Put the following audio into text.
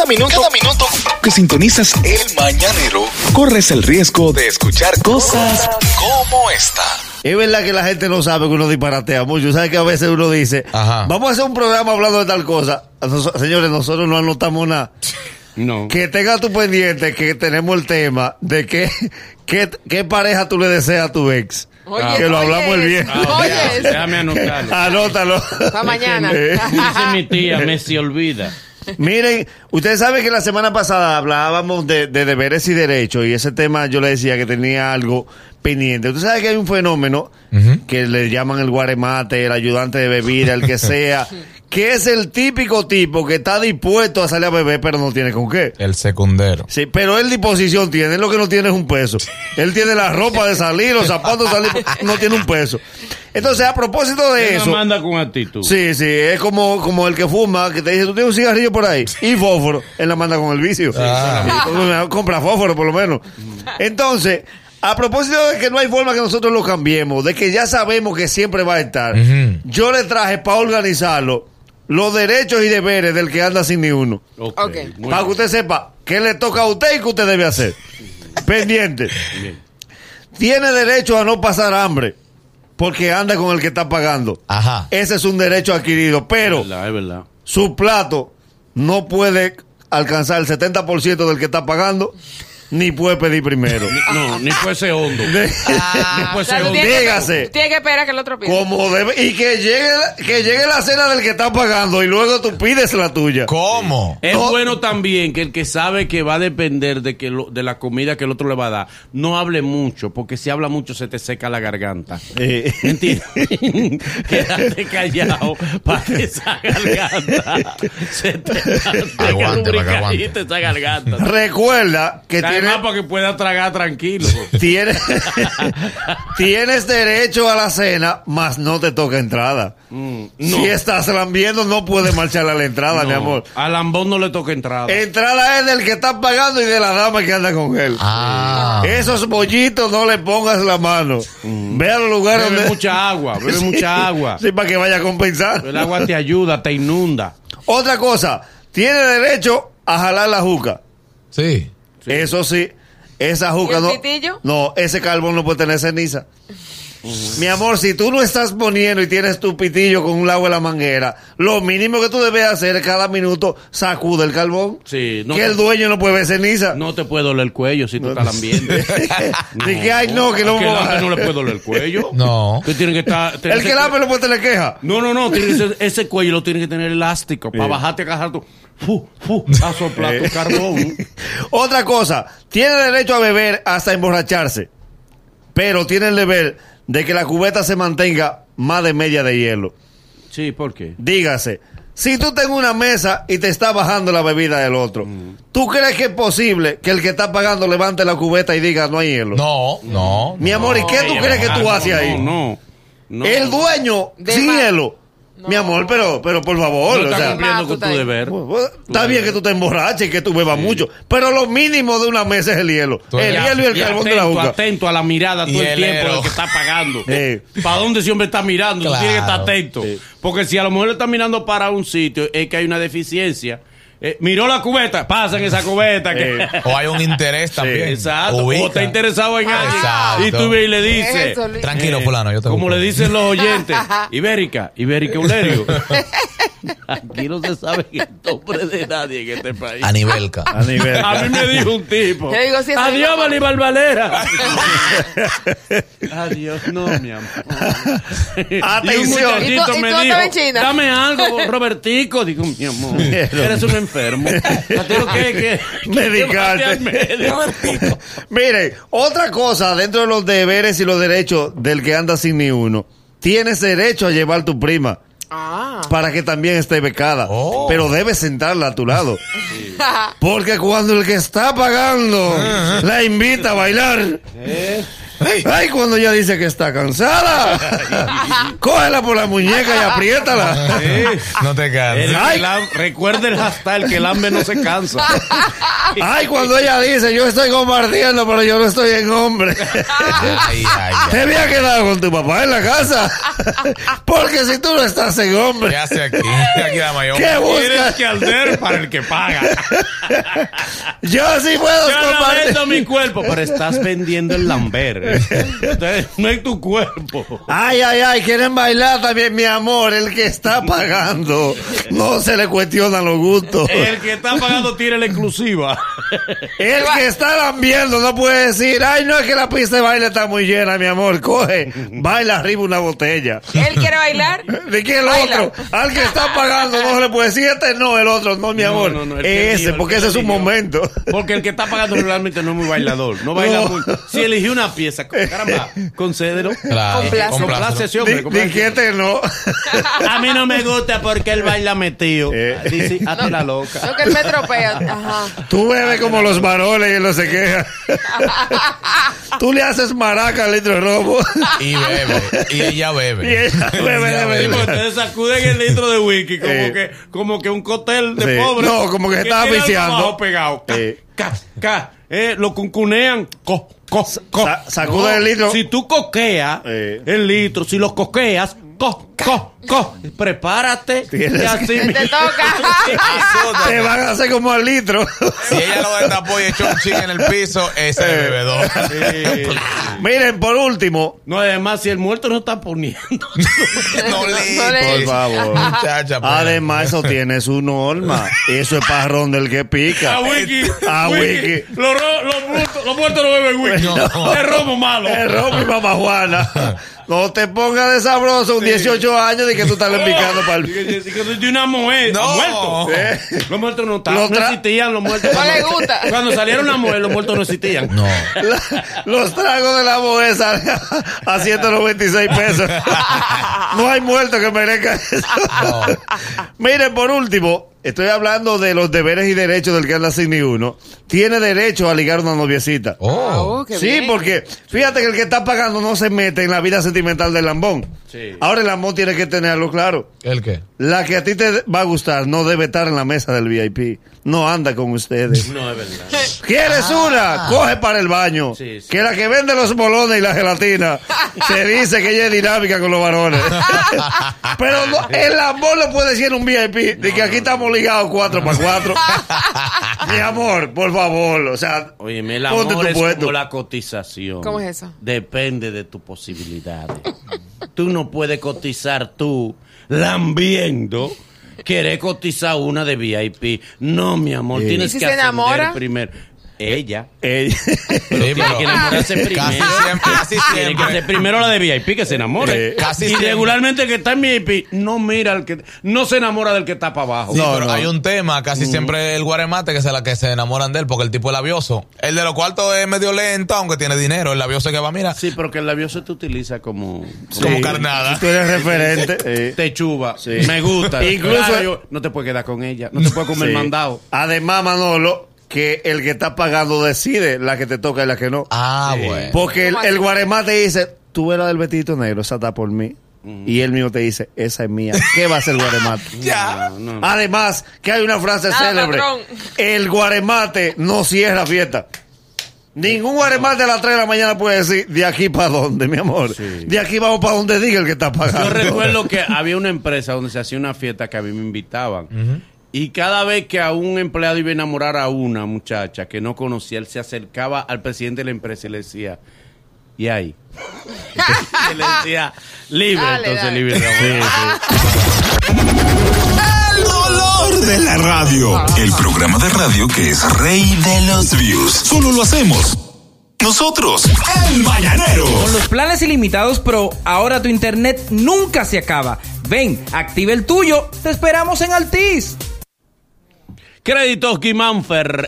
Cada minuto, cada minuto que sintonizas el mañanero, corres el riesgo de escuchar cosas como esta. Es verdad que la gente no sabe que uno disparatea mucho. ¿Sabes que a veces uno dice, Ajá. vamos a hacer un programa hablando de tal cosa? Nos- señores, nosotros no anotamos nada. No. Que tenga tu pendiente que tenemos el tema de qué, qué, qué pareja tú le deseas a tu ex. Oye, que lo oye hablamos el viernes. Ah, Oye, déjame- anotarlo. Anótalo. Pa' mañana. Dice mi tía, me se olvida. Miren, ustedes saben que la semana pasada hablábamos de, de deberes y derechos y ese tema yo le decía que tenía algo pendiente. Usted sabe que hay un fenómeno que le llaman el guaremate, el ayudante de bebida, el que sea, que es el típico tipo que está dispuesto a salir a beber pero no tiene con qué. El secundero. Sí, pero él disposición tiene, él lo que no tiene es un peso. Él tiene la ropa de salir, los zapatos de salir, no tiene un peso. Entonces, a propósito de Él eso... manda con actitud. Sí, sí, es como, como el que fuma, que te dice, tú tienes un cigarrillo por ahí y fósforo, él la manda con el vicio. Ah. Compra fósforo por lo menos. Entonces, a propósito de que no hay forma que nosotros lo cambiemos, de que ya sabemos que siempre va a estar, yo le traje para organizarlo los derechos y deberes del que anda sin ni uno. Ok, Ok. muy Para que usted sepa qué le toca a usted y qué usted debe hacer. Pendiente. Bien. Tiene derecho a no pasar hambre porque anda con el que está pagando. Ajá. Ese es un derecho adquirido, pero Es verdad, es verdad. su plato no puede alcanzar el 70% del que está pagando, ni puede pedir primero. No, ni fuese hondo. Ah, No puede o sea, ser hondo. Dígase. Tienes que esperar que el otro pida. Como debe, y que llegue, la- que llegue la cena del que está pagando y luego tú pides la tuya. ¿Cómo? Es No. bueno también que el que sabe que va a depender de que lo- de la comida que el otro le va a dar, no hable mucho, porque si habla mucho se te seca la garganta. Eh. Quédate callado para que esa garganta se te Aguante, para que aguante. esa garganta. recuerda que tiene, Además, para que pueda tragar tranquilo. tiene- tienes derecho a la cena, mas no te toca entrada. Mm, Si estás lambiendo, no puedes marchar a la entrada, mi no. amor. A Lambón no le toca entrada. Entrada es del que está pagando y de la dama que anda con él. Ah. Esos bollitos no le pongas la mano. Ve a los lugares bebe donde. mucha agua, bebe Sí. mucha agua. Sí, para que vaya a compensar. El agua te ayuda, te inunda. Otra cosa, tiene derecho a jalar la juca. Sí. Eso sí, esa juca ¿Y el no. pitillo? No, ese carbón no puede tener ceniza. Mi amor, si tú no estás poniendo y tienes tu pitillo con un agua en la manguera, lo mínimo que tú debes hacer es cada minuto sacude el carbón. Sí, no que te- el dueño no puede ver ceniza. No te puede doler el cuello si tú estás. Ni que, ay, no, que no que el puedo- hambre no le puede doler el cuello. No. Que tiene que estar. El que lame no puede tener queja. No, no, no. Que ese cuello lo tiene que tener elástico para Sí. bajarte a cajar tu. Fu, fu, a soplar tu carbón. Otra cosa, tiene derecho a beber hasta emborracharse, pero tiene el deber de que la cubeta se mantenga más de media de hielo. Sí, ¿por qué? Dígase, si tú estás en una mesa y te está bajando la bebida del otro, ¿tú crees que es posible que el que está pagando levante la cubeta y diga no hay hielo? No, no. Mi amor, ¿y qué tú crees que tú haces no, ahí? No, no. no. El dueño De sin hielo. No. Mi amor, pero, pero por favor, No o está sea, cumpliendo con tú tu estás- deber. Bueno, Está bien que tú te emborraches y que tú bebas mucho, pero lo mínimo de una mesa es el hielo. Tú- el hielo y el Y carbón de la atento, juca. atento a la mirada todo el tiempo del que está pagando. Eh. ¿Para dónde ese hombre está mirando? Tú Claro. tienes que estar atento. Porque si a lo mejor le está mirando para un sitio, es que hay una deficiencia. Eh, miró la cubeta, pasa en esa cubeta. Que... Eh. O hay un interés también. Exacto. Ubica. O está interesado en alguien. Exacto. Y tú ves y le dices. Tranquilo, eh, fulano, yo te Como busco. le dicen los oyentes. Ibérica, Ibérica Ulerio. Aquí no se sabe el nombre de nadie en este país. Anibelca. A nivel. A mí me dijo un tipo. Yo digo, eso Adiós, Balibal Valera. Adiós, no, mi amor. Atención. Y un ¿Y tú- y me tú dijo, en China? dame algo, Robertico. Digo, mi amor, eres un enfermo. ¿A ti lo que que Medicarte. que. Miren, otra cosa dentro de los deberes y los derechos del que anda sin ni uno. Tienes derecho a llevar tu prima Ah. Para que también esté becada, Oh. pero debes sentarla a tu lado. Porque cuando el que está pagando la invita a bailar, Ey. Ay, cuando ella dice que está cansada. Cógela por la muñeca y apriétala. No te canses. Ay. recuerda el hashtag, el que el hambre no se cansa. Ay, cuando ella dice, yo estoy compartiendo, pero yo no estoy en hombre. Ay, ay, ay. Te había quedado con tu papá en la casa. Porque si tú no estás en ¿Qué hombre, hace aquí? Aquí la mayor. ¿qué Tienes buscas? que arder para el que paga. Yo sí puedo Yo no compartir. vendo mi cuerpo, pero estás vendiendo el lamber. No es tu cuerpo. Ay, ay, ay, quieren bailar también, mi amor. El que está pagando no se le cuestionan los gustos. El que está pagando tiene la exclusiva. El que está lambiendo no puede decir, ay, no es que la pista de baile está muy llena, mi amor. Coge, baila arriba una botella. Él quiere bailar. ¿De qué el Baila. otro? Al que está pagando no se le puede decir, este no, el otro, no, mi No, amor. no, no, el que ese, porque que ese es un momento. Porque el que está pagando realmente no es muy bailador. No baila No. mucho. Si eligió una pieza, caramba, concédelo. Claro, hombre. di complace. que este no. A mí no me gusta porque él baila metido. Eh. Dice, hazte la loca. Lo que él me tropea. Ajá. Tú bebes como los varones y él no se queja. Tú le haces maraca al litro de robo. Y bebe. Y ella bebe. Y ella bebe, Ella bebe, porque ustedes sacuden el litro de whisky como, Eh. que, como que un cóctel de Sí. pobre. No, como que tiene algo viciando. pegado. Ca, Eh. ca, ca. Eh, lo cuncunean. Co, co, co. sa- sacude el litro. Si tú coqueas Eh. el litro, si lo coqueas, co, co, co. Prepárate. Tienes y así que-. Te toca. Te van a hacer como al litro. Si ella lo destapó y echó un ching en el piso, ese es el bebedor. Sí. Miren, por último, No, además, si el muerto no está poniendo. No le. No le- por favor. Muchacha, pues. Además, eso tiene su norma. Eso es parrón del que pica. A Wiki. A Wiki. Los, muertos, no beben Wiki. No. Es romo malo. El romo y mamá Juana. No te pongas de sabroso un 18 años y que tú estás picando para el... Dice que soy de una mujer. No. Muerto. Eh. Los muertos no estaban. Los No existían los muertos. No le gusta. Cuando salieron las mujeres, los muertos no existían. No. La- los tragos de la mujer salen a, a 196 pesos. No hay muerto que merezca eso. Miren, por último, estoy hablando de los deberes y derechos del que anda sin ni uno. Tiene derecho a ligar una noviecita. Oh. Oh, qué Sí, bien. porque fíjate que el que está pagando no se mete en la vida sentimental del lambón. Sí. Ahora el lambón tiene que tenerlo claro. ¿El qué? La que a ti te va a gustar no debe estar en la mesa del VIP. No anda con ustedes. No es verdad. ¿Quieres una? Coge para el baño. Sí, sí. Que la que vende los bolones y la gelatina se dice que ella es dinámica con los varones. Pero no, el amor lo puede decir en un VIP. De que aquí estamos ligados cuatro para cuatro. Mi amor, por favor. O sea, Oye, el ponte amor tu es puesto. como la cotización. ¿Cómo es eso? Depende de tus posibilidades. tú no puedes cotizar tú lambiendo. Querer cotizar una de VIP. No, mi amor, Sí. tienes ¿Y si que enamora? primero. Ella. Sí, Tiene pero que enamorarse primero. casi siempre, casi Tiene que siempre. ser primero la de VIP que se enamore. Eh, casi y siempre. regularmente el que está en VIP no mira al que no se enamora del que está para abajo. Sí, No, pero no. hay un tema, casi siempre el guaremate que es la que se enamoran de él, porque el tipo es labioso. El de los cuartos es medio lento, aunque tiene dinero. El labioso es que va, mira, Sí, pero que el labio se te utiliza como, como carnada. Tú eres referente. te chuba. Sí. Me gusta. Incluso- Claro, yo- no te puedes quedar con ella. No te puedes comer Sí. mandado. Además, Manolo, que el que está pagando decide la que te toca y la que no. Ah, Sí. bueno. Porque el, el guaremate dice, tú ves la del vestidito negro, esa está por mí. Y él mismo te dice, esa es mía. ¿Qué va a hacer el guaremate? Ya. No, no. Además, que hay una frase Nada, célebre. patrón. El guaremate no cierra fiesta. Ningún guaremate a las 3 de la mañana puede decir, de aquí para dónde, mi amor. Sí. De aquí vamos para donde diga el que está pagando. Yo recuerdo que había una empresa donde se hacía una fiesta que a mí me invitaban. Y cada vez que a un empleado iba a enamorar a una muchacha que no conocía, él se acercaba al presidente de la empresa y le decía, ¿y ahí? y le decía, libre, Dale, entonces dale. libre. El dolor de la radio. El programa de radio que es rey de los views. Solo lo hacemos nosotros. El Mañanero. Con los planes ilimitados Pro, ahora tu internet nunca se acaba. Ven, activa el tuyo. Te esperamos en Altis. Créditos Guimánfer